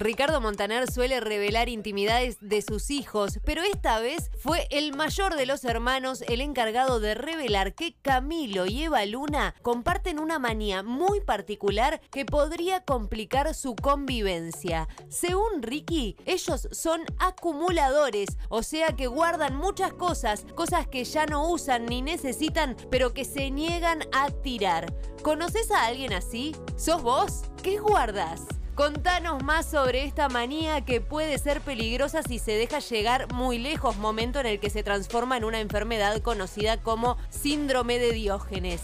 Ricardo Montaner suele revelar intimidades de sus hijos, pero esta vez fue el mayor de los hermanos el encargado de revelar que Camilo y Eva Luna comparten una manía muy particular que podría complicar su convivencia. Según Ricky, ellos son acumuladores, o sea que guardan muchas cosas, cosas que ya no usan ni necesitan, pero que se niegan a tirar. ¿Conoces a alguien así? ¿Sos vos? ¿Qué guardas? Contanos más sobre esta manía que puede ser peligrosa si se deja llegar muy lejos, momento en el que se transforma en una enfermedad conocida como síndrome de Diógenes.